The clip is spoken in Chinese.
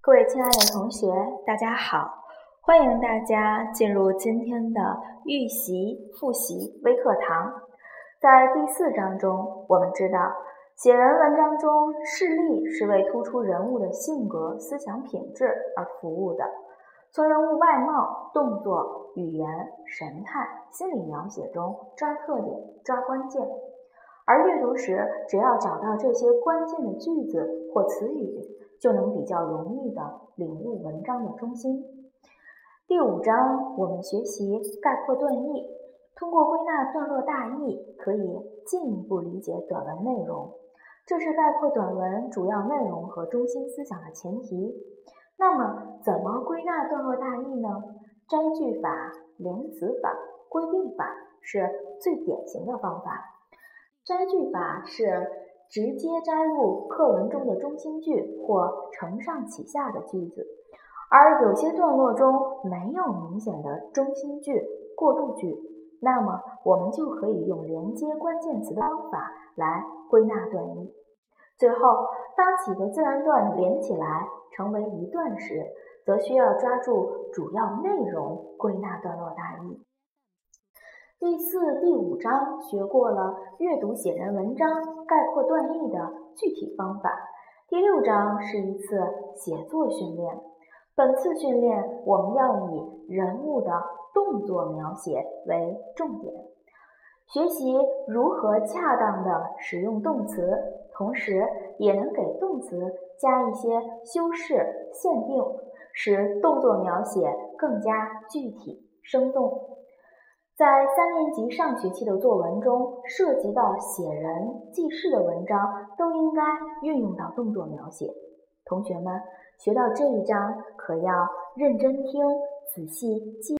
各位亲爱的同学，大家好！欢迎大家进入今天的预习复习微课堂。在第四章中，我们知道，写人文章中事例是为突出人物的性格、思想品质而服务的。从人物外貌、动作、语言、神态、心理描写中抓特点、抓关键。而阅读时，只要找到这些关键的句子或词语。就能比较容易的领悟文章的中心。第五章我们学习概括段意，通过归纳段落大意，可以进一步理解短文内容。这是概括短文主要内容和中心思想的前提。那么，怎么归纳段落大意呢？摘句法、连词法、归并法是最典型的方法。摘句法是。直接摘录课文中的中心句或承上启下的句子，而有些段落中没有明显的中心句、过渡句，那么我们就可以用连接关键词的方法来归纳段意。最后，当几个自然段连起来成为一段时，则需要抓住主要内容归纳段落大意。第四、第五章学过了阅读写人文章概括段意的具体方法。第六章是一次写作训练。本次训练我们要以人物的动作描写为重点，学习如何恰当的使用动词，同时也能给动词加一些修饰、限定，使动作描写更加具体生动。在三年级上学期的作文中，涉及到写人、记事的文章，都应该运用到动作描写。同学们学到这一章，可要认真听，仔细记。